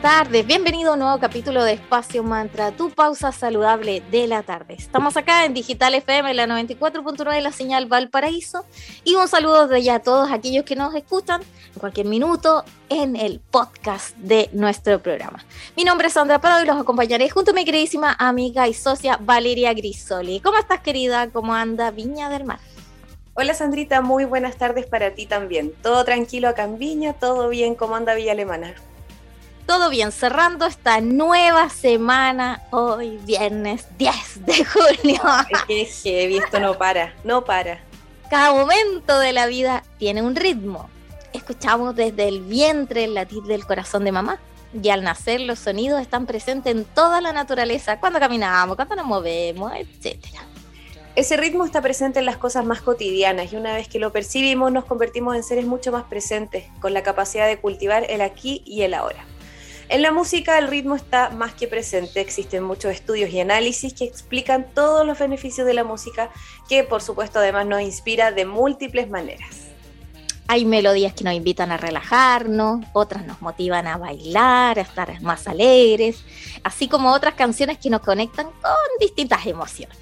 Tardes, bienvenido a un nuevo capítulo de Espacio Mantra, tu pausa saludable de la tarde. Estamos acá en Digital FM, la 94.9 de la señal Valparaíso. Y un saludo de ya a todos aquellos que nos escuchan en cualquier minuto en el podcast de nuestro programa. Mi nombre es Sandra Prado y los acompañaré junto a mi queridísima amiga y socia Valeria Grisoli. ¿Cómo estás, querida? ¿Cómo anda Viña del Mar? Hola Sandrita, muy buenas tardes para ti también. Todo tranquilo acá en Viña, todo bien, ¿cómo anda Villa Alemana? Todo bien, cerrando esta nueva semana, hoy viernes 10 de junio. Es que heavy, esto no para, no para. Cada momento de la vida tiene un ritmo. Escuchamos desde el vientre el latir del corazón de mamá. Y al nacer los sonidos están presentes en toda la naturaleza, cuando caminamos, cuando nos movemos, etc. Ese ritmo está presente en las cosas más cotidianas y una vez que lo percibimos nos convertimos en seres mucho más presentes, con la capacidad de cultivar el aquí y el ahora. En la música el ritmo está más que presente, existen muchos estudios y análisis que explican todos los beneficios de la música, que por supuesto además nos inspira de múltiples maneras. Hay melodías que nos invitan a relajarnos, otras nos motivan a bailar, a estar más alegres, así como otras canciones que nos conectan con distintas emociones.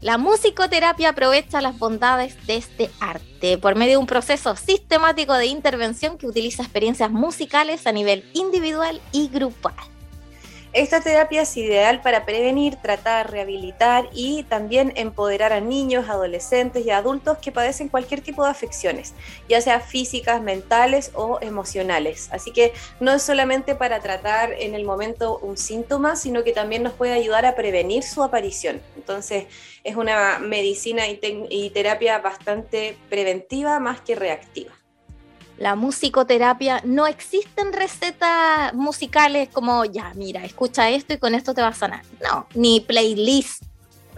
La musicoterapia aprovecha las bondades de este arte por medio de un proceso sistemático de intervención que utiliza experiencias musicales a nivel individual y grupal. Esta terapia es ideal para prevenir, tratar, rehabilitar y también empoderar a niños, adolescentes y adultos que padecen cualquier tipo de afecciones, ya sea físicas, mentales o emocionales. Así que no es solamente para tratar en el momento un síntoma, sino que también nos puede ayudar a prevenir su aparición. Entonces es una medicina y, y terapia bastante preventiva más que reactiva la musicoterapia, no existen recetas musicales como, ya, mira, escucha esto y con esto te va a sanar. No, ni playlist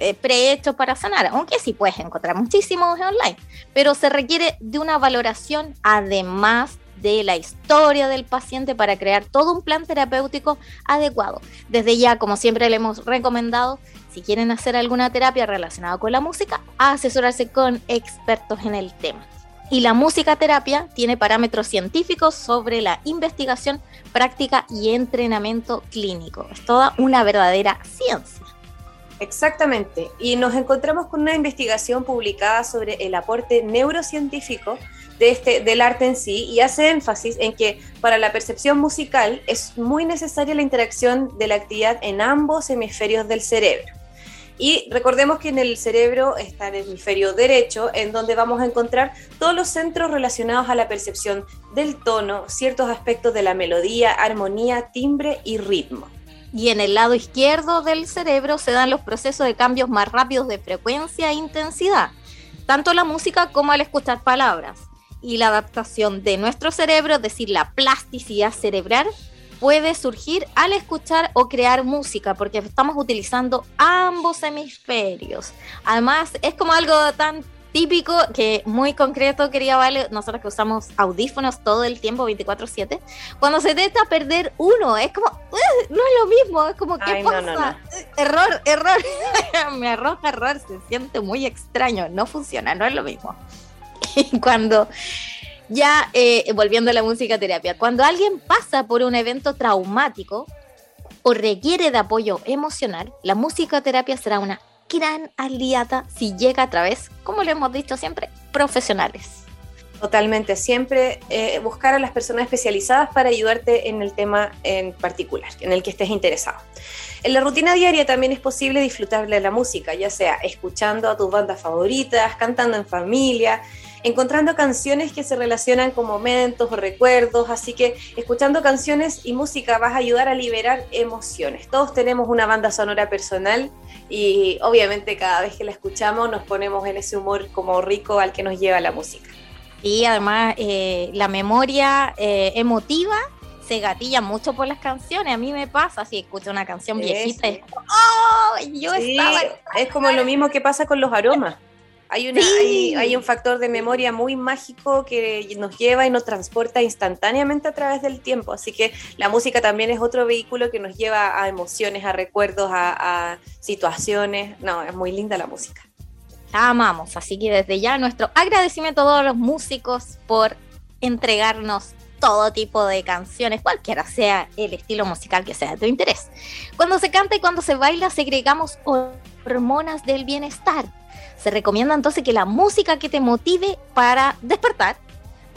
eh, prehechos para sanar, aunque sí puedes encontrar muchísimos online, pero se requiere de una valoración además de la historia del paciente para crear todo un plan terapéutico adecuado. Desde ya, como siempre le hemos recomendado, si quieren hacer alguna terapia relacionada con la música, asesorarse con expertos en el tema y la musicaterapia tiene parámetros científicos sobre la investigación, práctica y entrenamiento clínico. Es toda una verdadera ciencia. Exactamente, y nos encontramos con una investigación publicada sobre el aporte neurocientífico de este, del arte en sí y hace énfasis en que para la percepción musical es muy necesaria la interacción de la actividad en ambos hemisferios del cerebro. Y recordemos que en el cerebro está el hemisferio derecho, en donde vamos a encontrar todos los centros relacionados a la percepción del tono, ciertos aspectos de la melodía, armonía, timbre y ritmo. Y en el lado izquierdo del cerebro se dan los procesos de cambios más rápidos de frecuencia e intensidad, tanto la música como al escuchar palabras. Y la adaptación de nuestro cerebro, es decir, la plasticidad cerebral, puede surgir al escuchar o crear música, porque estamos utilizando ambos hemisferios. Además, es como algo tan típico que muy concreto quería vale nosotros que usamos audífonos todo el tiempo 24/7 cuando se trata perder uno es como no es lo mismo es como qué pasa error error me arroja error se siente muy extraño no funciona no es lo mismo. Y cuando ya eh, volviendo a la música terapia, cuando alguien pasa por un evento traumático o requiere de apoyo emocional, la musicoterapia será una gran aliada si llega a través, como lo hemos dicho siempre, profesionales. Totalmente, siempre eh, buscar a las personas especializadas para ayudarte en el tema en particular, en el que estés interesado. En la rutina diaria también es posible disfrutar de la música, ya sea escuchando a tus bandas favoritas, cantando en familia, encontrando canciones que se relacionan con momentos o recuerdos, así que escuchando canciones y música vas a ayudar a liberar emociones. Todos tenemos una banda sonora personal y obviamente cada vez que la escuchamos nos ponemos en ese humor como rico al que nos lleva la música. Y además eh, la memoria eh, emotiva se gatilla mucho por las canciones. A mí me pasa si escucho una canción viejita, es como, ¡oh! Yo estaba. Es como lo mismo que pasa con los aromas. Hay, una, hay, un factor de memoria muy mágico que nos lleva y nos transporta instantáneamente a través del tiempo. Así que la música también es otro vehículo que nos lleva a emociones, a recuerdos, a, a situaciones. No, es muy linda la música. La amamos, así que desde ya nuestro agradecimiento a todos los músicos por entregarnos todo tipo de canciones, cualquiera sea el estilo musical que sea de tu interés. Cuando se canta y cuando se baila, segregamos hormonas del bienestar. Se recomienda entonces que la música que te motive para despertar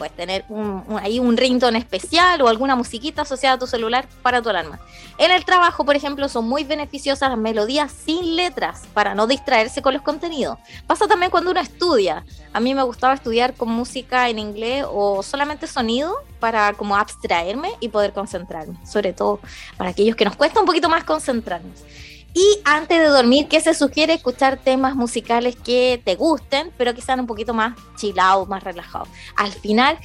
puedes tener un, ahí un ringtone especial o alguna musiquita asociada a tu celular para tu alarma. En el trabajo, por ejemplo, son muy beneficiosas las melodías sin letras para no distraerse con los contenidos. Pasa también cuando uno estudia. A mí me gustaba estudiar con música en inglés o solamente sonido para como abstraerme y poder concentrarme, sobre todo para aquellos que nos cuesta un poquito más concentrarnos. Y antes de dormir, ¿qué se sugiere? Escuchar temas musicales que te gusten, pero que sean un poquito más chillados, más relajados. Al final,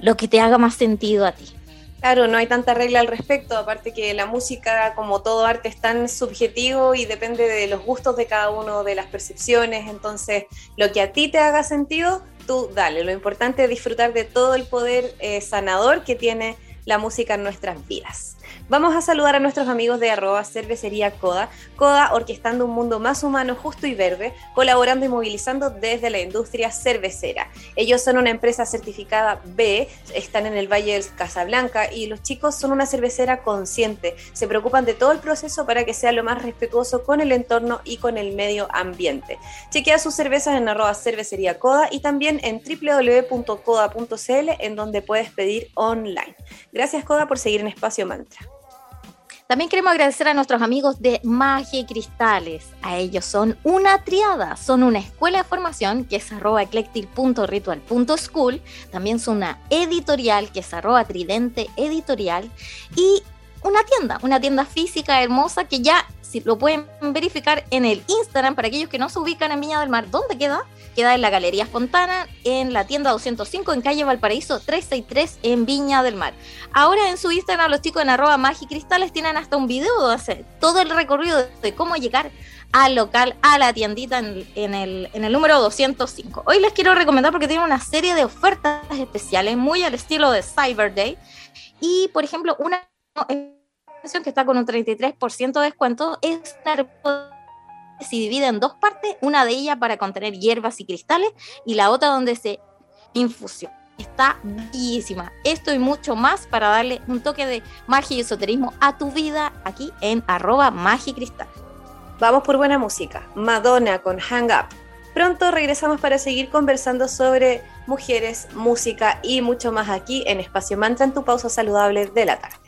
lo que te haga más sentido a ti. Claro, no hay tanta regla al respecto, aparte que la música, como todo arte, es tan subjetivo y depende de los gustos de cada uno, de las percepciones, entonces lo que a ti te haga sentido, tú dale. Lo importante es disfrutar de todo el poder eh, sanador que tiene la música en nuestras vidas. Vamos a saludar a nuestros amigos de arroba cervecería Coda. Coda orquestando un mundo más humano, justo y verde, colaborando y movilizando desde la industria cervecera. Ellos son una empresa certificada B, están en el Valle de Casablanca y los chicos son una cervecera consciente. Se preocupan de todo el proceso para que sea lo más respetuoso con el entorno y con el medio ambiente. Chequea sus cervezas en arroba cervecería Coda y también en www.coda.cl en donde puedes pedir online. Gracias Coda por seguir en Espacio Mantra. También queremos agradecer a nuestros amigos de Magia y Cristales. A ellos son una triada, son una escuela de formación que es arroba eclectic.ritual.school, también son una editorial que es arroba tridente editorial. Y una tienda, una tienda física hermosa que ya si lo pueden verificar en el Instagram para aquellos que no se ubican en Viña del Mar, ¿dónde queda? Queda en la Galería Fontana, en la tienda 205 en calle Valparaíso 363 en Viña del Mar. Ahora en su Instagram los chicos en arroba magicristales tienen hasta un video donde hace todo el recorrido de cómo llegar al local, a la tiendita en, el, en el número 205. Hoy les quiero recomendar porque tiene una serie de ofertas especiales muy al estilo de Cyber Day. Y por ejemplo, una que está con un 33% de descuento es se divide en dos partes, una de ellas para contener hierbas y cristales y la otra donde se infusión. Está bellísima. Esto y mucho más para darle un toque de magia y esoterismo a tu vida aquí en arroba magicristal. Vamos por buena música. Madonna con Hang Up. Pronto regresamos para seguir conversando sobre mujeres, música y mucho más aquí en Espacio Mantra en tu pausa saludable de la tarde.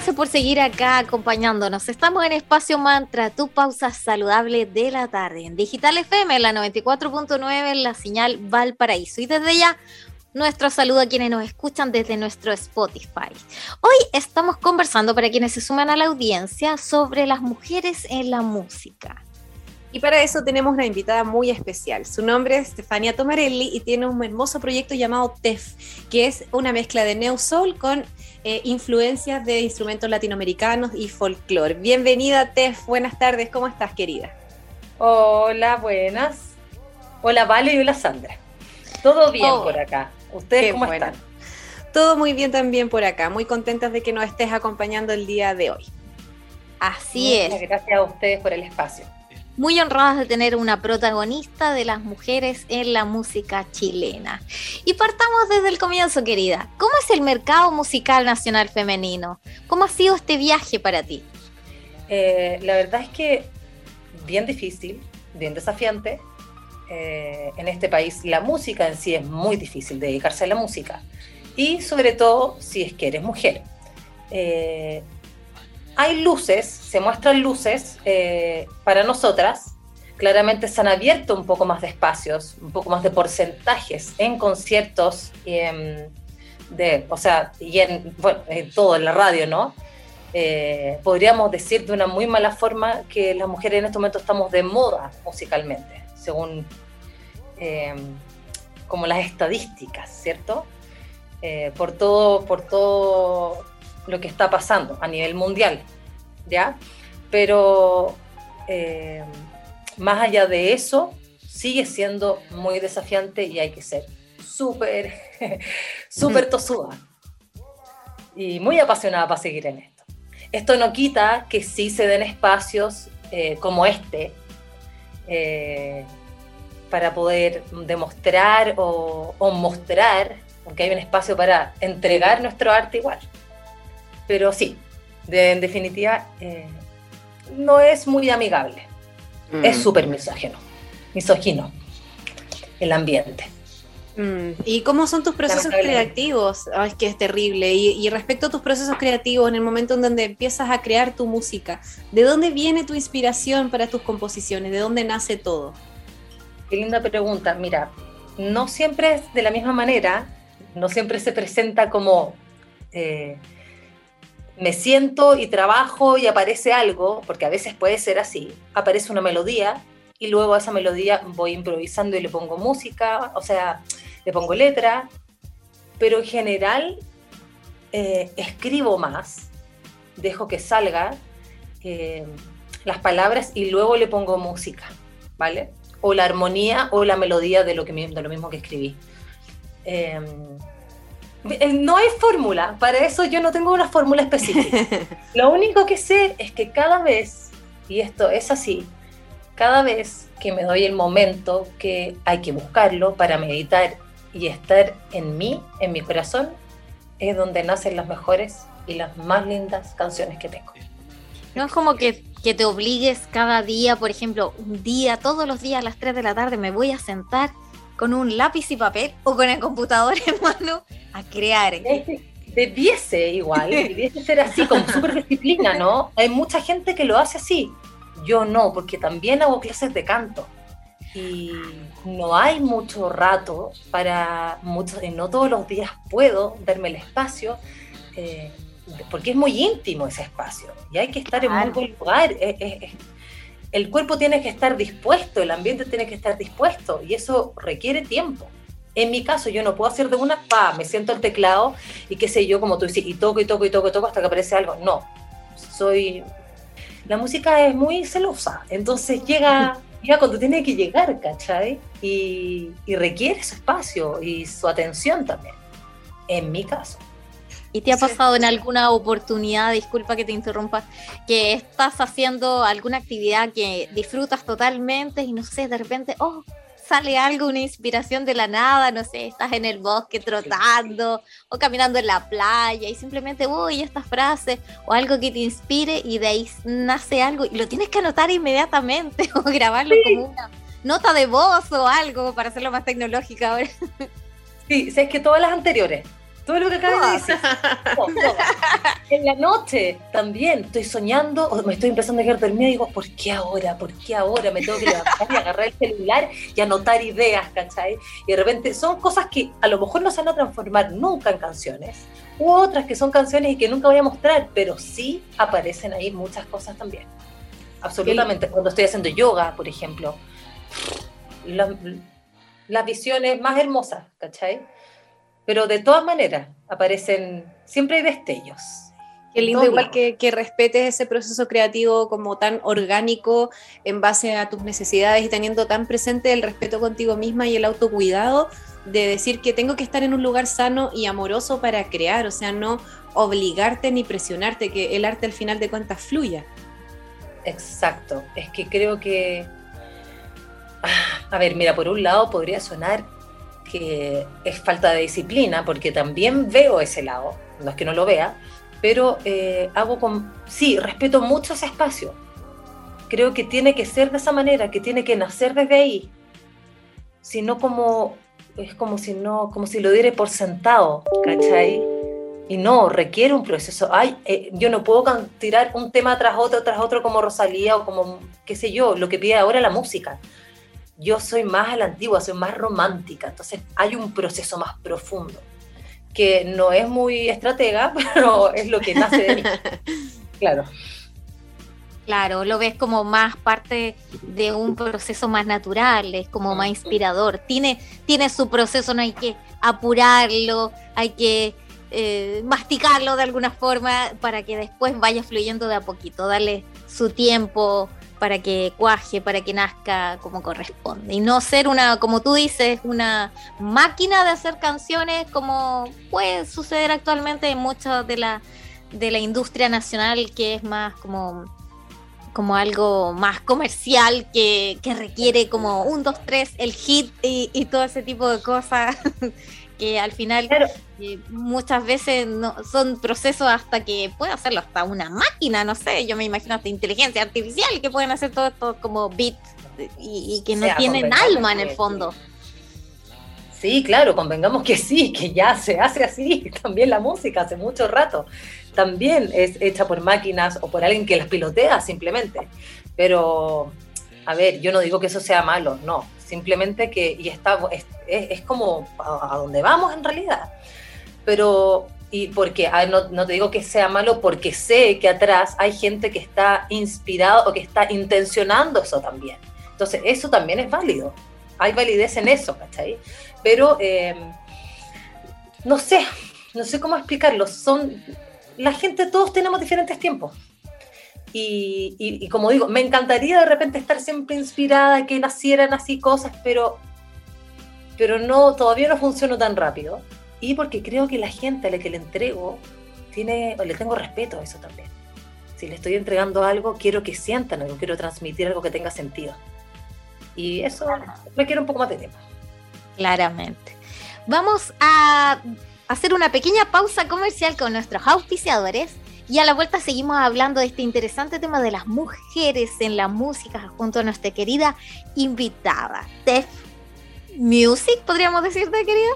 Gracias por seguir acá acompañándonos. Estamos en Espacio Mantra, tu pausa saludable de la tarde, en Digital FM, en la 94.9, en la señal Valparaíso. Y desde ya, nuestro saludo a quienes nos escuchan desde nuestro Spotify. Hoy estamos conversando para quienes se suman a la audiencia sobre las mujeres en la música. Y para eso tenemos una invitada muy especial. Su nombre es Stefania Tomarelli y tiene un hermoso proyecto llamado TEF, que es una mezcla de neo soul con eh, influencias de instrumentos latinoamericanos y folclore. Bienvenida TEF, buenas tardes, ¿cómo estás querida? Hola, buenas. Hola Vale y hola Sandra. Todo bien oh, por acá. ¿Ustedes cómo están? Todo muy bien también por acá. Muy contentas de que nos estés acompañando el día de hoy. Así es. Gracias a ustedes por el espacio muy honradas de tener una protagonista de las mujeres en la música chilena. Y partamos desde el comienzo, querida. ¿Cómo es el mercado musical nacional femenino? ¿Cómo ha sido este viaje para ti? Eh, la verdad es que bien difícil, bien desafiante. Eh, en este país la música en sí es muy difícil dedicarse a la música. Y sobre todo si es que eres mujer. Eh, hay luces, se muestran luces eh, para nosotras. Claramente se han abierto un poco más de espacios, un poco más de porcentajes en conciertos y en, de, o sea, y en, bueno, en todo, en la radio, ¿no? Eh, podríamos decir de una muy mala forma que las mujeres en este momento estamos de moda musicalmente, según eh, como las estadísticas, ¿cierto? por todo, por todo lo que está pasando a nivel mundial, ¿ya? Pero eh, más allá de eso, sigue siendo muy desafiante y hay que ser súper, súper tosuda y muy apasionada para seguir en esto. Esto no quita que sí se den espacios eh, como este eh, para poder demostrar o, o mostrar, aunque hay un espacio para entregar nuestro arte igual. Pero sí, en definitiva, eh, no es muy amigable. Mm. Es súper misógino, misógino el ambiente. Mm. ¿Y cómo son tus procesos creativos? es que es terrible. Y, respecto a tus procesos creativos, en el momento en donde empiezas a crear tu música, ¿de dónde viene tu inspiración para tus composiciones? ¿De dónde nace todo? Qué linda pregunta. Mira, no siempre es de la misma manera, no siempre se presenta como eh, me siento y trabajo y aparece algo, porque a veces puede ser así, aparece una melodía y luego a esa melodía voy improvisando y le pongo música, o sea, le pongo letra, pero en general eh, escribo más, dejo que salga eh, las palabras y luego le pongo música, ¿vale? O la armonía o la melodía de lo, que, de lo mismo que escribí. Em, no hay fórmula, para eso yo no tengo una fórmula específica. Lo único que sé es que cada vez, y esto es así, cada vez que me doy el momento que hay que buscarlo para meditar y estar en mí, en mi corazón, es donde nacen las mejores y las más lindas canciones que tengo. No es como que, que te obligues cada día, por ejemplo, un día, todos los días a las 3 de la tarde me voy a sentar con un lápiz y papel o con el computador en mano a crear. Debiese igual, debiese ser así, con súper disciplina, ¿no? Hay mucha gente que lo hace así. Yo no, porque también hago clases de canto. Y no hay mucho rato para muchos, no todos los días puedo darme el espacio, eh, porque es muy íntimo ese espacio y hay que estar en un buen lugar el cuerpo tiene que estar dispuesto, el ambiente tiene que estar dispuesto y eso requiere tiempo. En mi caso, yo no puedo hacer de una, pa, me siento el teclado y qué sé yo, como tú dices, y toco y toco y toco y toco hasta que aparece algo. No, soy... La música es muy celosa, entonces llega, llega cuando tiene que llegar, ¿cachai? Y, y requiere su espacio y su atención también, en mi caso. ¿Y te ha pasado en alguna oportunidad, disculpa que te interrumpa, que estás haciendo alguna actividad que disfrutas totalmente y no sé, de repente, oh, sale algo, una inspiración de la nada, no sé, estás en el bosque trotando o caminando en la playa y simplemente, uy, esta frase o algo que te inspire y de ahí nace algo y lo tienes que anotar inmediatamente o grabarlo como una nota de voz o algo para hacerlo más tecnológico ahora. Sí, sé que todas las anteriores, Todo lo que acabas de decir. En la noche también estoy soñando, o me estoy empezando a quedar dormida y digo, ¿por qué ahora? ¿Por qué ahora me tengo que levantar y agarrar el celular y anotar ideas, ¿cachai? Y de repente son cosas que a lo mejor no se van a transformar nunca en canciones, u otras que son canciones y que nunca voy a mostrar, pero sí aparecen ahí muchas cosas también. Absolutamente. Cuando estoy haciendo yoga, por ejemplo, las visiones más hermosas, ¿cachai? Pero de todas maneras, aparecen, siempre hay destellos. Qué lindo, igual que, que, respetes ese proceso creativo como tan orgánico en base a tus necesidades y teniendo tan presente el respeto contigo misma y el autocuidado de decir que tengo que estar en un lugar sano y amoroso para crear, o sea, no obligarte ni presionarte, que el arte al final de cuentas fluya. Exacto, es que creo que, ah, a ver, mira, por un lado podría sonar que es falta de disciplina, porque también veo ese lado, no es que no lo vea, pero eh, hago con, sí, respeto mucho ese espacio. Creo que tiene que ser de esa manera, que tiene que nacer desde ahí, sino como, es como si no, como si lo diera por sentado, ¿cachai? Y no, requiere un proceso. Ay, eh, yo no puedo tirar un tema tras otro, tras otro como Rosalía o como, qué sé yo, lo que pide ahora la música yo soy más a la antigua, soy más romántica, entonces hay un proceso más profundo, que no es muy estratega, pero es lo que nace de mí. Claro. Claro, lo ves como más parte de un proceso más natural, es como más inspirador. Tiene, tiene su proceso, no hay que apurarlo, hay que eh, masticarlo de alguna forma para que después vaya fluyendo de a poquito, darle su tiempo, para que cuaje, para que nazca como corresponde. Y no ser una, como tú dices, una máquina de hacer canciones como puede suceder actualmente en mucha de la, de la industria nacional, que es más como, como algo más comercial, que, que requiere como un, dos, tres, el hit y, y todo ese tipo de cosas. que al final eh, muchas veces no, son procesos hasta que puede hacerlo hasta una máquina, no sé, yo me imagino hasta inteligencia artificial que pueden hacer todo esto como bits y, que no tienen alma en el fondo. Sí, claro, convengamos que sí, que ya se hace así, también la música hace mucho rato, también es hecha por máquinas o por alguien que las pilotea simplemente, pero a ver, yo no digo que eso sea malo, no, simplemente que y está, es, es, como a, dónde vamos en realidad. Pero, y porque no, no, te digo que sea malo, porque sé que atrás hay gente que está inspirado o que está intencionando eso también. Entonces, eso también es válido. Hay validez en eso, ¿cachai? Pero, eh, no sé, no sé cómo explicarlo. Son, la gente, todos tenemos diferentes tiempos. Y, como digo, me encantaría de repente estar siempre inspirada, que nacieran así cosas, pero, pero no, todavía no funciona tan rápido. Y porque creo que la gente a la que le entrego, tiene, le tengo respeto a eso también. Si le estoy entregando algo, quiero que sientan algo, quiero transmitir algo que tenga sentido. Y eso requiere un poco más de tiempo. Claramente. Vamos a hacer una pequeña pausa comercial con nuestros auspiciadores y a la vuelta seguimos hablando de este interesante tema de las mujeres en la música junto a nuestra querida invitada, Tef Music, podríamos decirte, querida.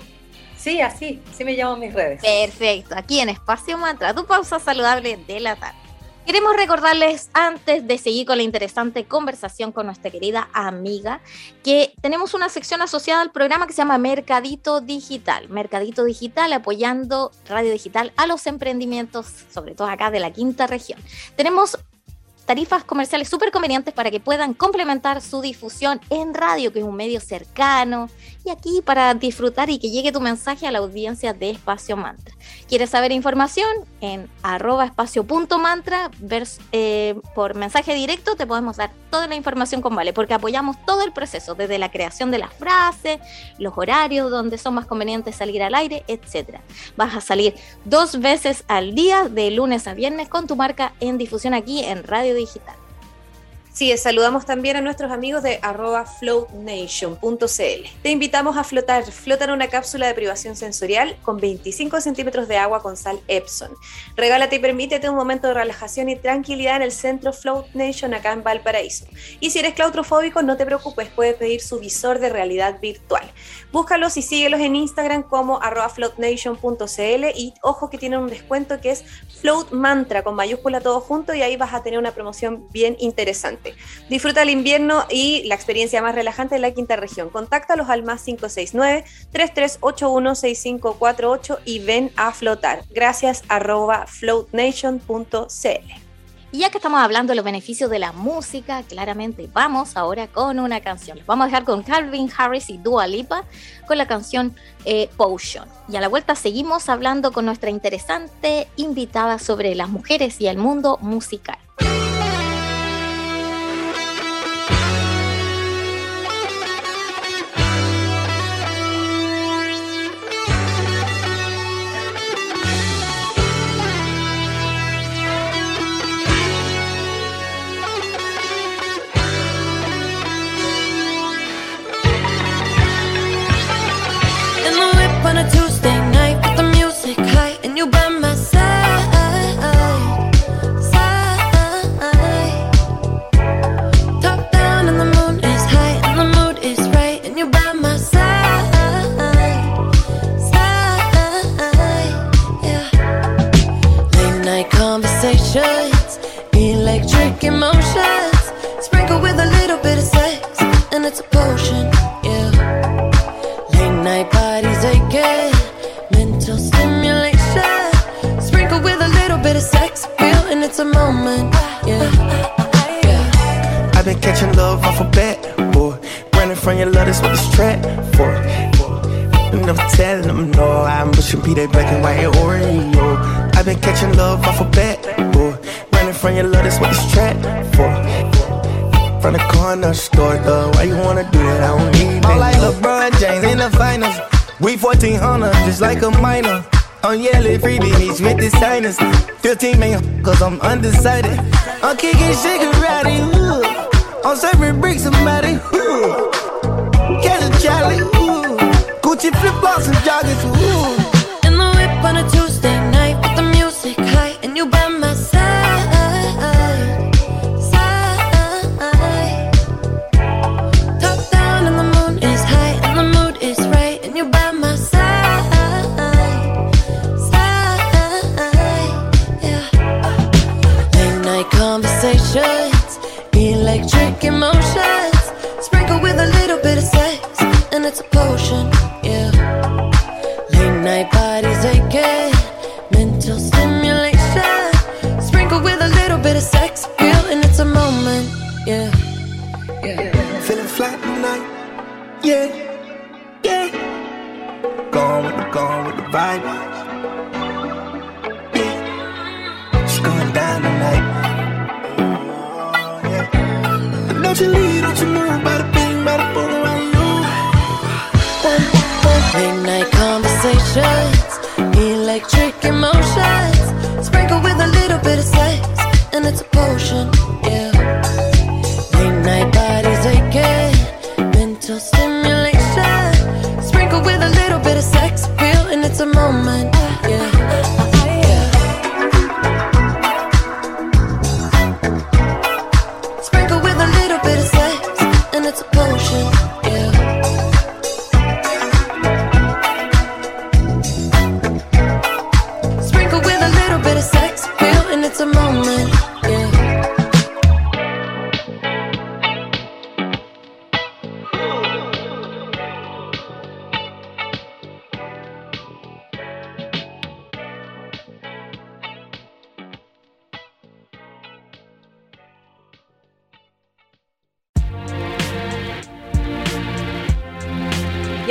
Sí, así, así me llamo en mis redes. Perfecto, aquí en Espacio Mantra, tu pausa saludable de la tarde. Queremos recordarles, antes de seguir con la interesante conversación con nuestra querida amiga, que tenemos una sección asociada al programa que se llama Mercadito Digital. Mercadito Digital apoyando Radio Digital a los emprendimientos, sobre todo acá de la quinta región. Tenemos tarifas comerciales súper convenientes para que puedan complementar su difusión en radio, que es un medio cercano, y aquí para disfrutar y que llegue tu mensaje a la audiencia de Espacio Mantra. ¿Quieres saber información? En arroba espacio.mantra, eh, por mensaje directo te podemos dar toda la información con Vale, porque apoyamos todo el proceso, desde la creación de las frases, los horarios donde son más convenientes salir al aire, etc. Vas a salir dos veces al día, de lunes a viernes, con tu marca en difusión aquí en Radio Digital. Sí, saludamos también a nuestros amigos de arroba floatnation.cl. Te invitamos a flotar. Flota en una cápsula de privación sensorial con 25 centímetros de agua con sal Epson. Regálate y permítete un momento de relajación y tranquilidad en el centro Float Nation acá en Valparaíso. Y si eres claustrofóbico, no te preocupes, puedes pedir su visor de realidad virtual. Búscalos y síguelos en Instagram como floatnation.cl y ojo que tienen un descuento que es Float Mantra con mayúscula todo junto y ahí vas a tener una promoción bien interesante. Disfruta el invierno y la experiencia más relajante de la quinta región. Contáctalos al más 569-3381-6548 y ven a flotar. Gracias arroba floatnation.cl. Y ya que estamos hablando de los beneficios de la música, claramente vamos ahora con una canción. vamos a dejar con Calvin Harris y Dua Lipa con la canción eh, Potion. Y a la vuelta seguimos hablando con nuestra interesante invitada sobre las mujeres y el mundo musical. Undecided. I'm kicking shit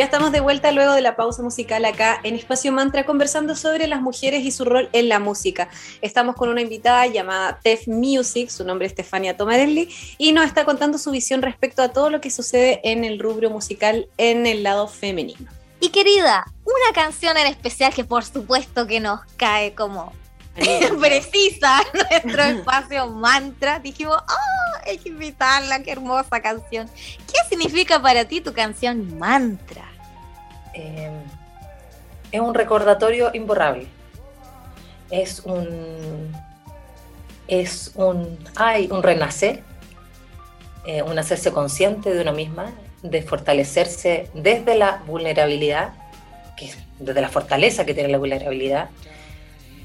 Ya estamos de vuelta luego de la pausa musical acá en Espacio Mantra conversando sobre las mujeres y su rol en la música. Estamos con una invitada llamada Tef Music, su nombre es Stefania Tomarelli, y nos está contando su visión respecto a todo lo que sucede en el rubro musical en el lado femenino. Y querida, una canción en especial que por supuesto que nos cae como precisa nuestro espacio mantra. Dijimos, ah, hay que invitarla, qué hermosa canción. ¿Qué significa para ti tu canción Mantra? Eh, es un recordatorio imborrable. Es un. Es un. Hay un renacer, eh, un hacerse consciente de uno misma, de fortalecerse desde la vulnerabilidad, que desde la fortaleza que tiene la vulnerabilidad,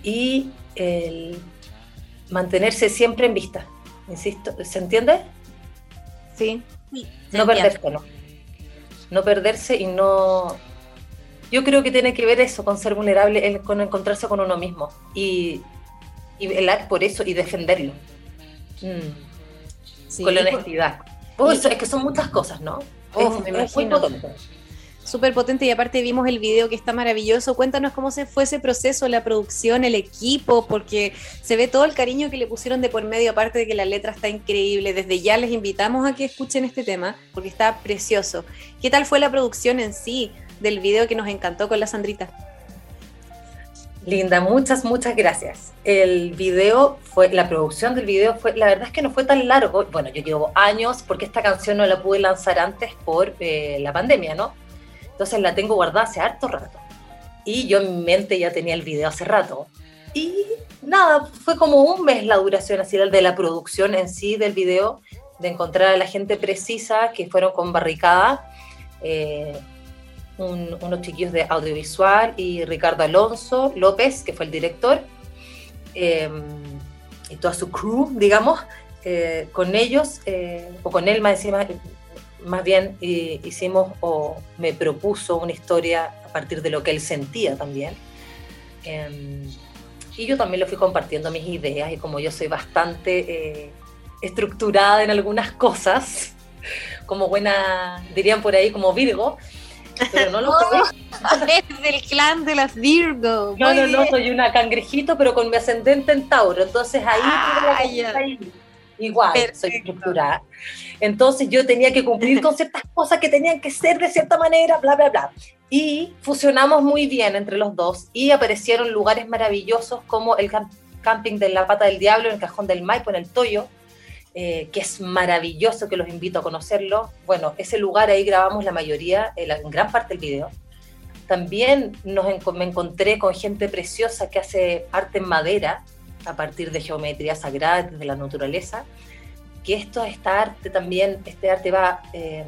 y el mantenerse siempre en vista. Insisto, ¿se entiende? Sí. no perderse, no. No perderse y no. Yo creo que tiene que ver eso con ser vulnerable, con encontrarse con uno mismo y, y velar por eso y defenderlo. Mm. con la honestidad. Es que son muchas cosas, ¿no? Oh, es, potente súper potente y aparte vimos el video que está maravilloso. Cuéntanos cómo se fue ese proceso, la producción, el equipo, porque se ve todo el cariño que le pusieron de por medio, aparte de que la letra está increíble. Desde ya les invitamos a que escuchen este tema porque está precioso. ¿Qué tal fue la producción en sí del video que nos encantó con la Sandrita? Linda, muchas, muchas gracias. El video fue, la producción del video fue, la verdad es que no fue tan largo. Bueno, yo llevo años porque esta canción no la pude lanzar antes por eh, la pandemia, ¿no? Entonces la tengo guardada hace harto rato. Y yo en mi mente ya tenía el video hace rato. Y nada, fue como un mes la duración así de la producción en sí del video, de encontrar a la gente precisa que fueron con barricada, eh, unos chiquillos de audiovisual y Ricardo Alonso López, que fue el director, em, y toda su crew, digamos, eh, con ellos, eh, o con él más encima, más bien hicimos o me propuso una historia a partir de lo que él sentía también. Em, y yo también le fui compartiendo mis ideas y como yo soy bastante eh, estructurada en algunas cosas, como buena, dirían por ahí, como Virgo, pero no lo soy. Es del clan de las Virgo. No, no, no, soy una cangrejito, pero con mi ascendente en Tauro, entonces ahí, ah, ahí igual, soy estructurada. Entonces yo tenía que cumplir con ciertas cosas que tenían que ser de cierta manera, bla, bla, bla. Y fusionamos muy bien entre los dos y aparecieron lugares maravillosos como el camping de la Pata del Diablo, en el Cajón del Maipo, en el Toyo, eh, que es maravilloso, que los invito a conocerlo. Bueno, ese lugar ahí grabamos la mayoría, eh, la gran parte del video. También nos me encontré con gente preciosa que hace arte en madera, a partir de geometría sagrada, de la naturaleza, que esto, esta arte también, este arte va eh,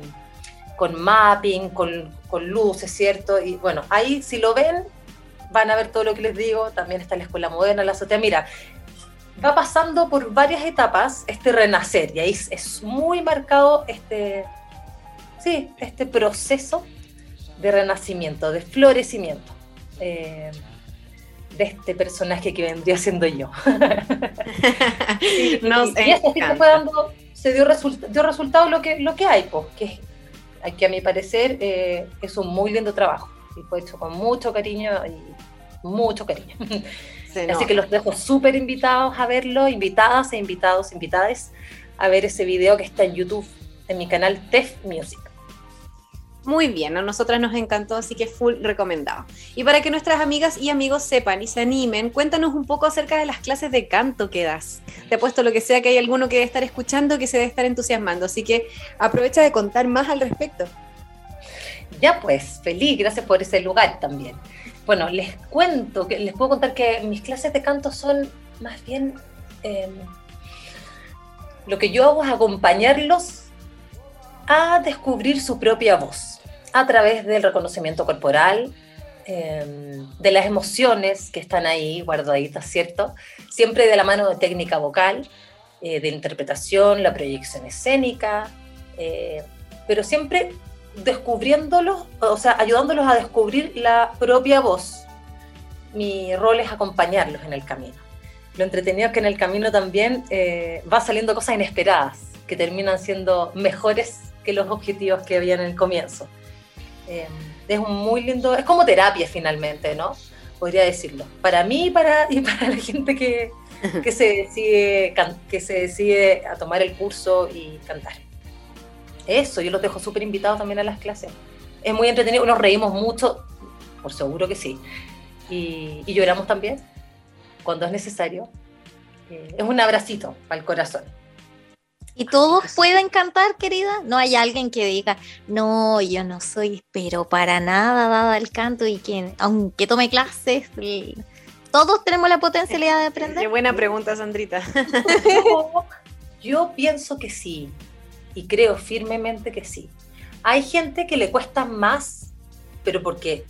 con mapping, con, con luces, ¿cierto? Y bueno, ahí si lo ven, van a ver todo lo que les digo, también está la escuela moderna, la azotea, mira, va pasando por varias etapas este renacer, y ahí es muy marcado este, sí, este proceso de renacimiento, de florecimiento. Eh, de este personaje que vendría siendo yo. y, Nos y, se fue dando, se dio, dio resultado lo que, lo que hay, pues, que, que a mi parecer eh, es un muy lindo trabajo y fue hecho con mucho cariño y mucho cariño. Así que los dejo súper invitados a verlo, invitadas e invitados, invitadas a ver ese video que está en YouTube, en mi canal TEF Music. Muy bien, a nosotras nos encantó, así que full recomendado. Y para que nuestras amigas y amigos sepan y se animen, cuéntanos un poco acerca de las clases de canto que das. Te apuesto lo que sea que hay alguno que debe estar escuchando que se debe estar entusiasmando, así que aprovecha de contar más al respecto. Ya pues, feliz, gracias por ese lugar también. Bueno, les cuento, que les puedo contar que mis clases de canto son más bien... Em, lo que yo hago es acompañarlos a descubrir su propia voz a través del reconocimiento corporal, em, de las emociones que están ahí guardaditas, ¿cierto? Siempre de la mano de técnica vocal, eh, de interpretación, la proyección escénica, eh, pero siempre descubriéndolos, o sea, ayudándolos a descubrir la propia voz. Mi rol es acompañarlos en el camino. Lo entretenido es que en el camino también eh, va saliendo cosas inesperadas que terminan siendo mejores que los objetivos que había en el comienzo. Eh, es un muy lindo, es como terapia finalmente, ¿no? Podría decirlo. Para mí y para, y para la gente que, que, se decide, que se decide a tomar el curso y cantar. Eso, yo los dejo súper invitados también a las clases. Es muy entretenido, nos reímos mucho, por seguro que sí. Y, y lloramos también, cuando es necesario. Eh, es un abracito al corazón. Y todos pueden cantar, querida. No hay alguien que diga, no, yo no soy, pero para nada dada al canto y que aunque tome clases, todos tenemos la potencialidad de aprender. Qué buena pregunta, Sandrita. yo pienso que sí, y creo firmemente que sí. Hay gente que le cuesta más, pero porque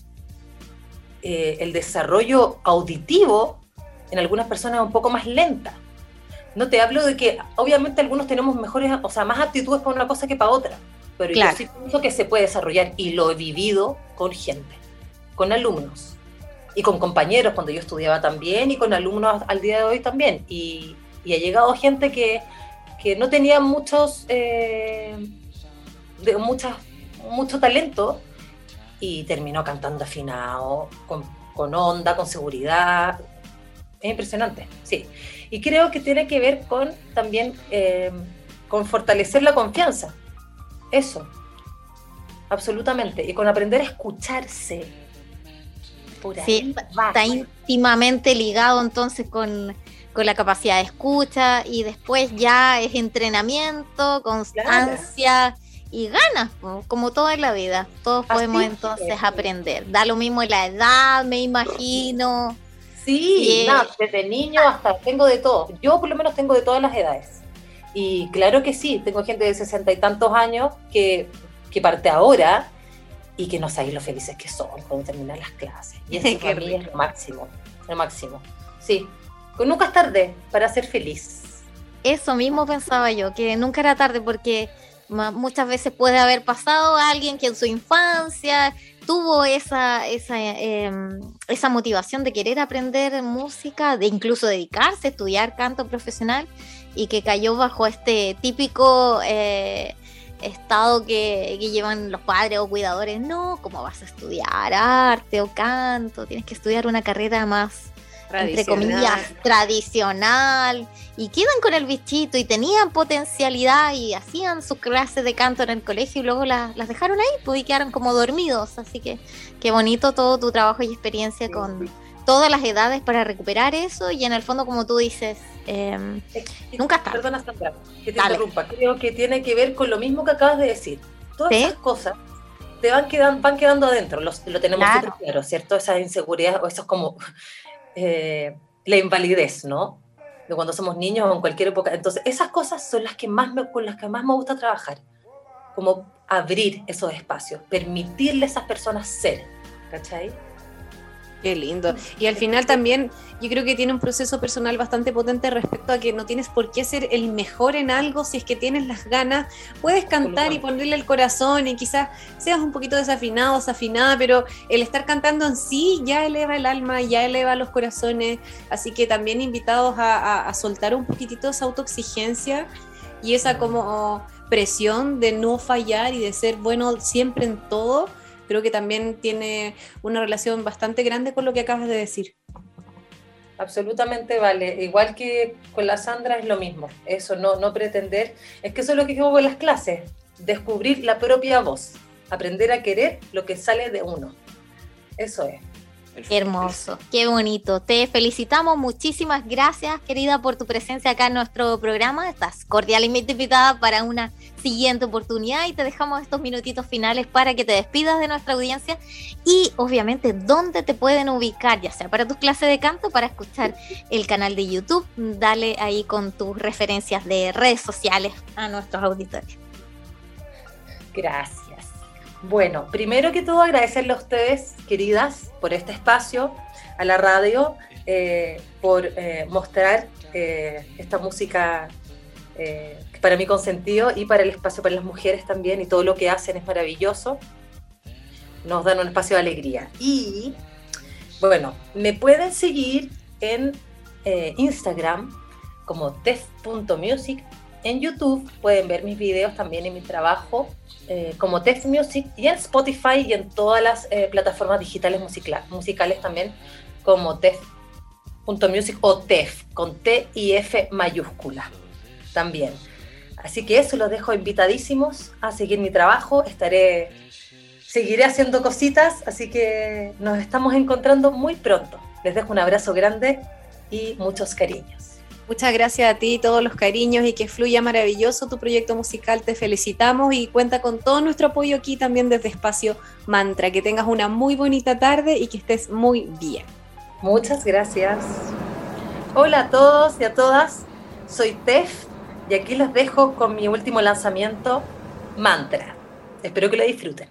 eh, el desarrollo auditivo en algunas personas es un poco más lenta. No te hablo de que obviamente algunos tenemos mejores, o sea, más aptitudes para una cosa que para otra, pero yo sí pienso que se puede desarrollar y lo he vivido con gente, con alumnos y con compañeros cuando yo estudiaba también y con alumnos al día de hoy también. Y, ha llegado gente que, que no tenía muchos, eh, de muchas, mucho talento y terminó cantando afinado, con, con onda, con seguridad. Es impresionante, sí. Y creo que tiene que ver con también eh, con fortalecer la confianza. Eso. Absolutamente. Y con aprender a escucharse. sí, está íntimamente ligado entonces con, la capacidad de escucha y después ya es entrenamiento, constancia y ganas, como todo en la vida. Todos podemos entonces aprender. Da lo mismo la edad, me imagino. Sí, desde niño hasta tengo de todo. Yo por lo menos tengo de todas las edades. Y claro que sí, tengo gente de sesenta y tantos años que, que parte ahora y que no sabéis lo felices que son cuando terminan las clases. Y eso para mí es lo máximo, lo máximo. Sí, nunca es tarde para ser feliz. Eso mismo pensaba yo, que nunca era tarde porque muchas veces puede haber pasado alguien que en su infancia tuvo esa, esa, em, esa motivación de querer aprender música, de incluso dedicarse a estudiar canto profesional y que cayó bajo este típico eh, estado que, que, llevan los padres o cuidadores. No, ¿cómo vas a estudiar arte o canto? Tienes que estudiar una carrera más entre comillas, tradicional, y quedan con el bichito y tenían potencialidad y hacían sus clases de canto en el colegio y luego las, dejaron ahí pues, y quedaron como dormidos. Así que qué bonito todo tu trabajo y experiencia con todas las edades para recuperar eso y en el fondo, como tú dices, em, nunca está. Perdona, Sandra, que te interrumpa. Creo que tiene que ver con lo mismo que acabas de decir. Todas esas cosas te van quedando, van quedando adentro, lo tenemos claro. claro, ¿cierto? Esas inseguridades o esos como eh, la invalidez, ¿no? De cuando somos niños o en cualquier época. Entonces, esas cosas son las que más me, con las que más me gusta trabajar. Como abrir esos espacios, permitirle a esas personas ser, ¿cachai? Qué lindo. Y al final también yo creo que tiene un proceso personal bastante potente respecto a que no tienes por qué ser el mejor en algo si es que tienes las ganas. Puedes cantar y ponerle el corazón y quizás seas un poquito desafinado, desafinada, pero el estar cantando en sí ya eleva el alma, ya eleva los corazones. Así que también invitados a, a soltar un poquitito esa autoexigencia y esa como presión de no fallar y de ser bueno siempre en todo creo que también tiene una relación bastante grande con lo que acabas de decir. Absolutamente vale. Igual que con la Sandra es lo mismo. Eso, no, no pretender. Es que eso es lo que hago en las clases. Descubrir la propia voz. Aprender a querer lo que sale de uno. Eso es. Hermoso, qué bonito. Te felicitamos, muchísimas gracias, querida, por tu presencia acá en nuestro programa. Estás cordialmente invitada para una siguiente oportunidad y te dejamos estos minutitos finales para que te despidas de nuestra audiencia y obviamente dónde te pueden ubicar, ya sea para tus clases de canto, para escuchar el canal de YouTube. Dale ahí con tus referencias de redes sociales a nuestros auditores. Gracias. Bueno, primero que todo agradecerle a ustedes, queridas, por este espacio, a la radio, eh, por eh, mostrar eh, esta música para mí consentido y para el espacio para las mujeres también y todo lo que hacen es maravilloso. Nos dan un espacio de alegría. Y bueno, me pueden seguir en Instagram como tef.music. En YouTube pueden ver mis videos también en mi trabajo eh, como Tef Music y en Spotify y en todas las eh, plataformas digitales musicales también como Tef.music o Tef con T y F mayúscula también. Así que eso los dejo invitadísimos a seguir mi trabajo. Estaré, seguiré haciendo cositas, así que nos estamos encontrando muy pronto. Les dejo un abrazo grande y muchos cariños. Muchas gracias a ti, todos los cariños y que fluya maravilloso tu proyecto musical. Te felicitamos y cuenta con todo nuestro apoyo aquí también desde Espacio Mantra. Que tengas una muy bonita tarde y que estés muy bien. Muchas gracias. Hola a todos y a todas. Soy Tef y aquí les dejo con mi último lanzamiento, Mantra. Espero que lo disfruten.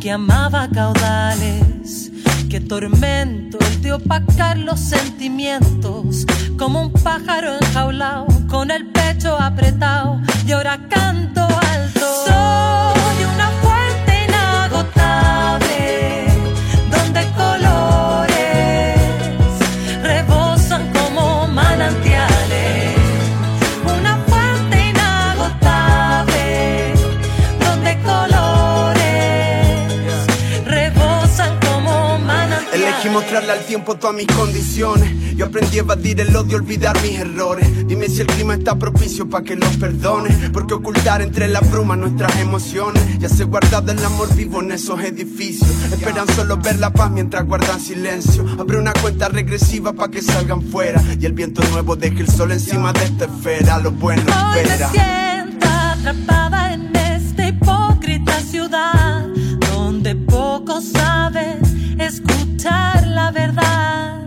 Que amaba caudales, que tormento el de opacar los sentimientos, como un pájaro enjaulado con el pecho apretado y ahora canto al tiempo todas mis condiciones. Yo aprendí a evadir el odio, olvidar mis errores. Dime si el clima está propicio para que los perdone. Porque ocultar entre la bruma nuestras emociones. Ya se guardado el amor vivo en esos edificios. Esperan solo ver la paz mientras guardan silencio. Abre una cuenta regresiva para que salgan fuera. Y el viento nuevo deje el sol encima de esta esfera. Lo bueno espera. Hoy me siento atrapada en esta hipócrita ciudad. Donde pocos saben escuchar verdad.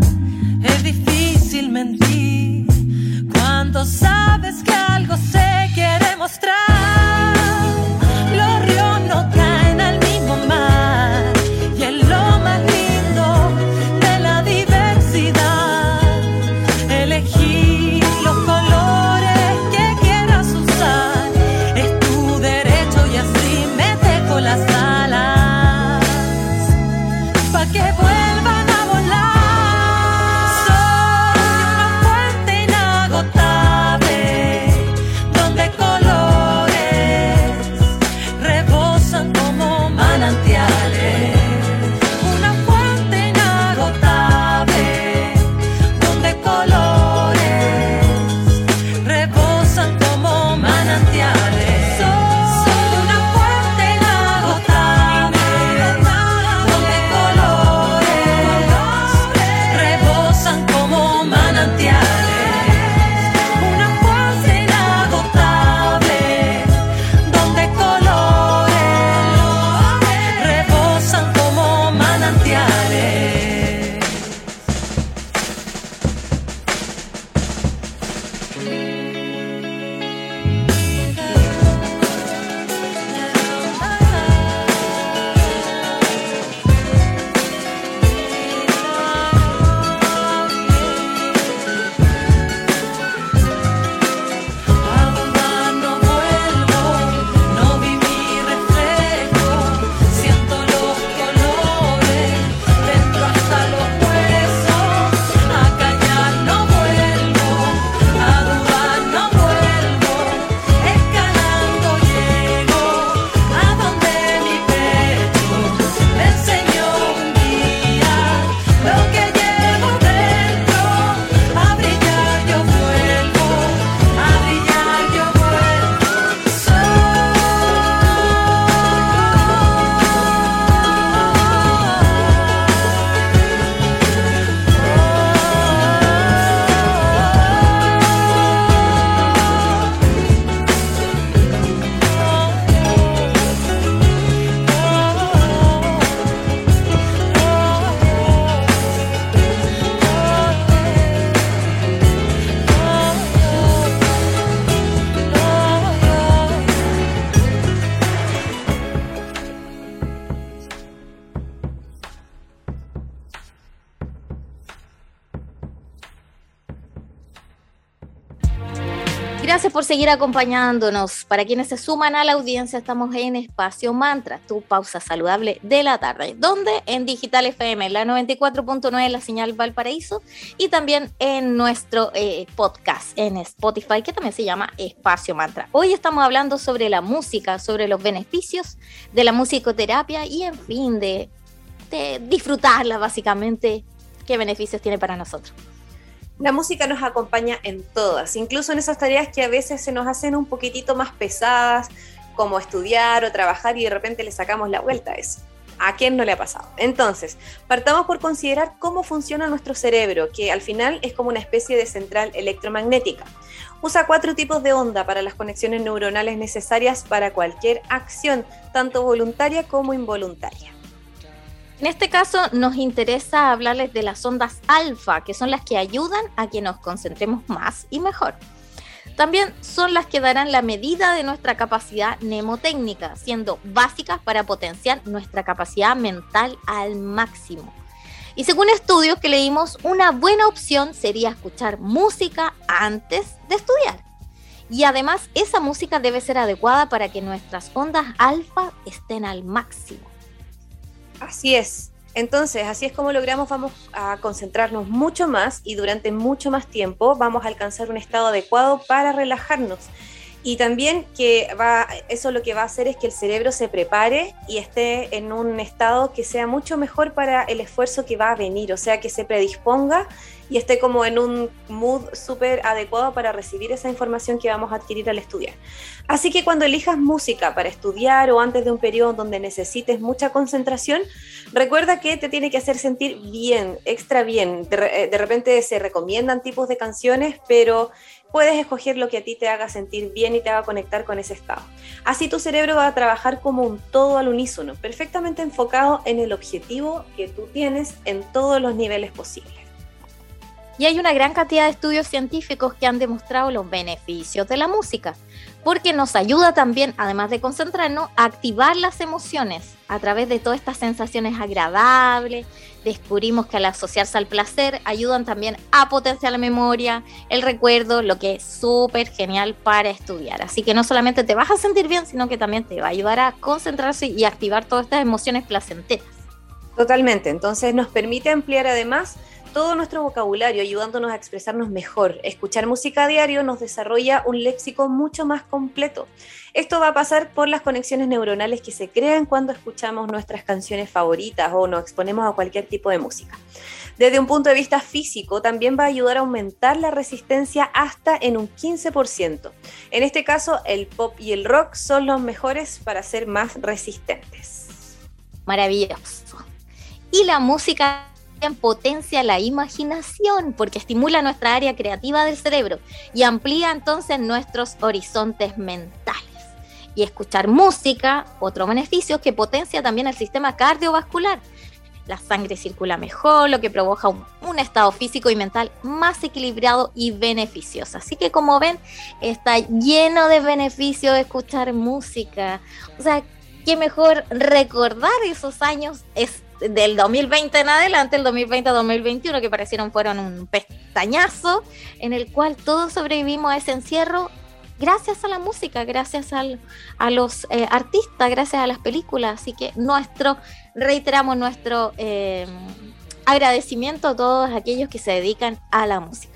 Seguir acompañándonos. Para quienes se suman a la audiencia, estamos en Espacio Mantra, tu pausa saludable de la tarde, donde en Digital FM, la 94.9, la señal Valparaíso, y también en nuestro eh, podcast en Spotify, que también se llama Espacio Mantra. Hoy estamos hablando sobre la música, sobre los beneficios de la musicoterapia y, en fin, de, de disfrutarla, básicamente, qué beneficios tiene para nosotros. La música nos acompaña en todas, incluso en esas tareas que a veces se nos hacen un poquitito más pesadas, como estudiar o trabajar y de repente le sacamos la vuelta a eso. ¿A quién no le ha pasado? Entonces, partamos por considerar cómo funciona nuestro cerebro, que al final es como una especie de central electromagnética. Usa cuatro tipos de onda para las conexiones neuronales necesarias para cualquier acción, tanto voluntaria como involuntaria. En este caso nos interesa hablarles de las ondas alfa, que son las que ayudan a que nos concentremos más y mejor. También son las que darán la medida de nuestra capacidad mnemotécnica, siendo básicas para potenciar nuestra capacidad mental al máximo. Y según estudios que leímos, una buena opción sería escuchar música antes de estudiar. Y además esa música debe ser adecuada para que nuestras ondas alfa estén al máximo. Así es. Entonces, así es como logramos, vamos a concentrarnos mucho más y durante mucho más tiempo vamos a alcanzar un estado adecuado para relajarnos. Y también que va, eso lo que va a hacer es que el cerebro se prepare y esté en un estado que sea mucho mejor para el esfuerzo que va a venir, o sea, que se predisponga y esté como en un mood súper adecuado para recibir esa información que vamos a adquirir al estudiar. Así que cuando elijas música para estudiar o antes de un periodo donde necesites mucha concentración, recuerda que te tiene que hacer sentir bien, extra bien. De, eh, de repente se recomiendan tipos de canciones, pero puedes escoger lo que a ti te haga sentir bien y te haga conectar con ese estado. Así tu cerebro va a trabajar como un todo al unísono, perfectamente enfocado en el objetivo que tú tienes en todos los niveles posibles. Y hay una gran cantidad de estudios científicos que han demostrado los beneficios de la música, porque nos ayuda también, además de concentrarnos, a activar las emociones a través de todas estas sensaciones agradables. Descubrimos que al asociarse al placer ayudan también a potenciar la memoria, el recuerdo, lo que es súper genial para estudiar. Así que no solamente te vas a sentir bien, sino que también te va a ayudar a concentrarse y activar todas estas emociones placenteras. Totalmente, entonces nos permite ampliar además todo nuestro vocabulario, ayudándonos a expresarnos mejor. Escuchar música a diario nos desarrolla un léxico mucho más completo. Esto va a pasar por las conexiones neuronales que se crean cuando escuchamos nuestras canciones favoritas o nos exponemos a cualquier tipo de música. Desde un punto de vista físico, también va a ayudar a aumentar la resistencia hasta en un 15%. En este caso, el pop y el rock son los mejores para ser más resistentes. Maravilloso. Y la música potencia la imaginación porque estimula nuestra área creativa del cerebro y amplía entonces nuestros horizontes mentales. Y escuchar música, otro beneficio que potencia también el sistema cardiovascular. La sangre circula mejor, lo que provoca un, estado físico y mental más equilibrado y beneficioso. Así que como ven, está lleno de beneficios escuchar música. O sea, qué mejor recordar esos años es del 2020 en adelante, el 2020-2021, que parecieron fueron un pestañazo, en el cual todos sobrevivimos a ese encierro gracias a la música, gracias al, a los eh, artistas, gracias a las películas. Así que nuestro, reiteramos nuestro eh, agradecimiento a todos aquellos que se dedican a la música.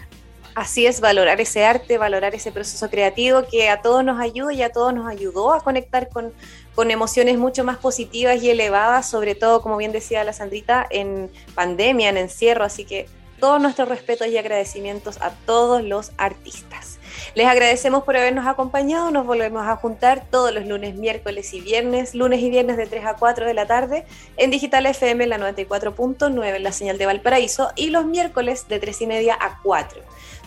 Así es, valorar ese arte, valorar ese proceso creativo que a todos nos ayuda y a todos nos ayudó a conectar con, con emociones mucho más positivas y elevadas, sobre todo, como bien decía la Sandrita, en pandemia, en encierro. Así que todos nuestros respetos y agradecimientos a todos los artistas. Les agradecemos por habernos acompañado. Nos volvemos a juntar todos los lunes, miércoles y viernes, lunes y viernes de 3 a 4 de la tarde en Digital FM, la 94.9 en la señal de Valparaíso, y los miércoles de 3 y media a 4.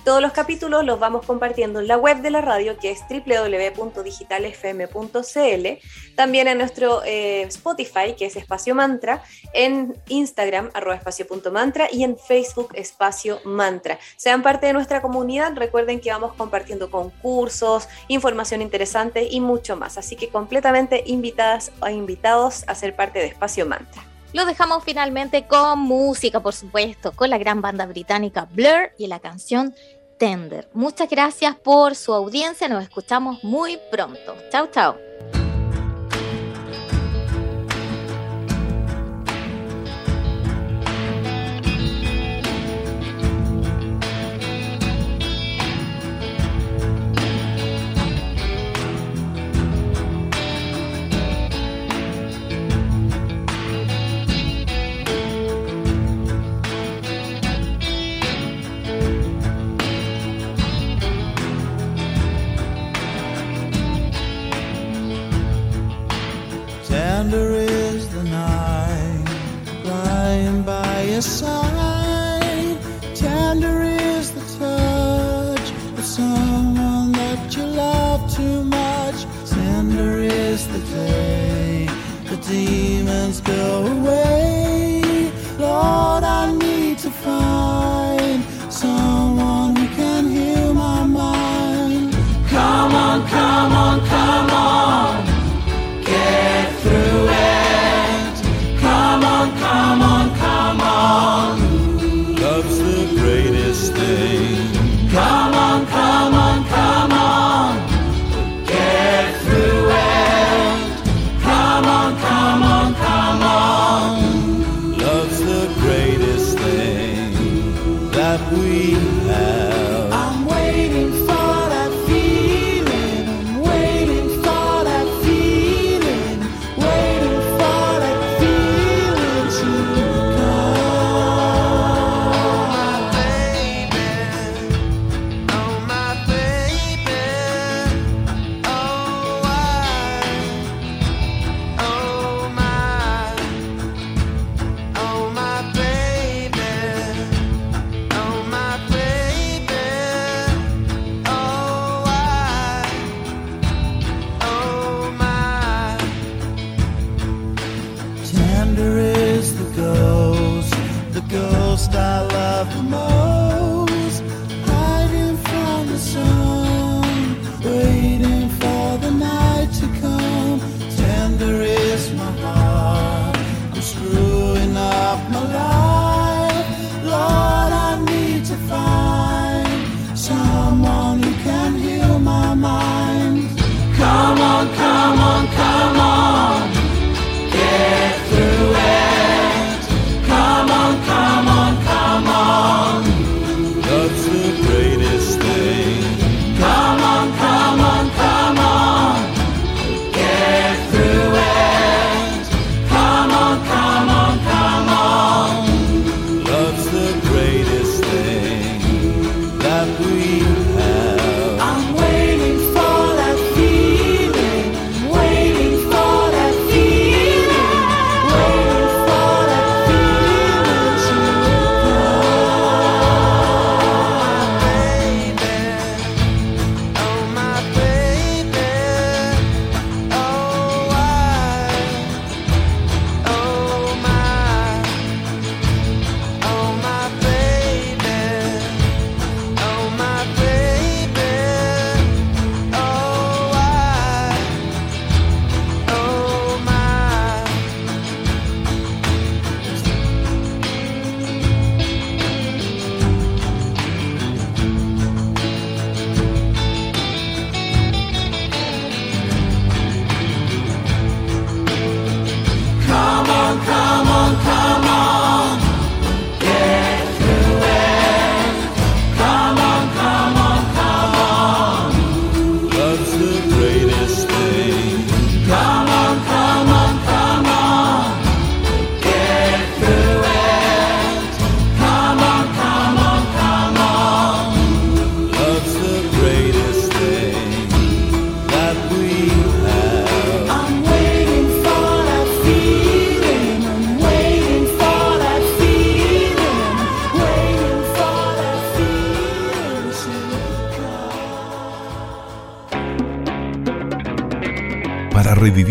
Todos los capítulos los vamos compartiendo en la web de la radio que es www.digitalfm.cl, también en nuestro eh, Spotify que es Espacio Mantra, en Instagram arroba espacio.mantra y en Facebook Espacio Mantra. Sean parte de nuestra comunidad, recuerden que vamos compartiendo concursos, información interesante y mucho más, así que completamente invitadas o invitados a ser parte de Espacio Mantra. Lo dejamos finalmente con música, por supuesto, con la gran banda británica Blur y la canción Tender. Muchas gracias por su audiencia. Nos escuchamos muy pronto. Chao, chao.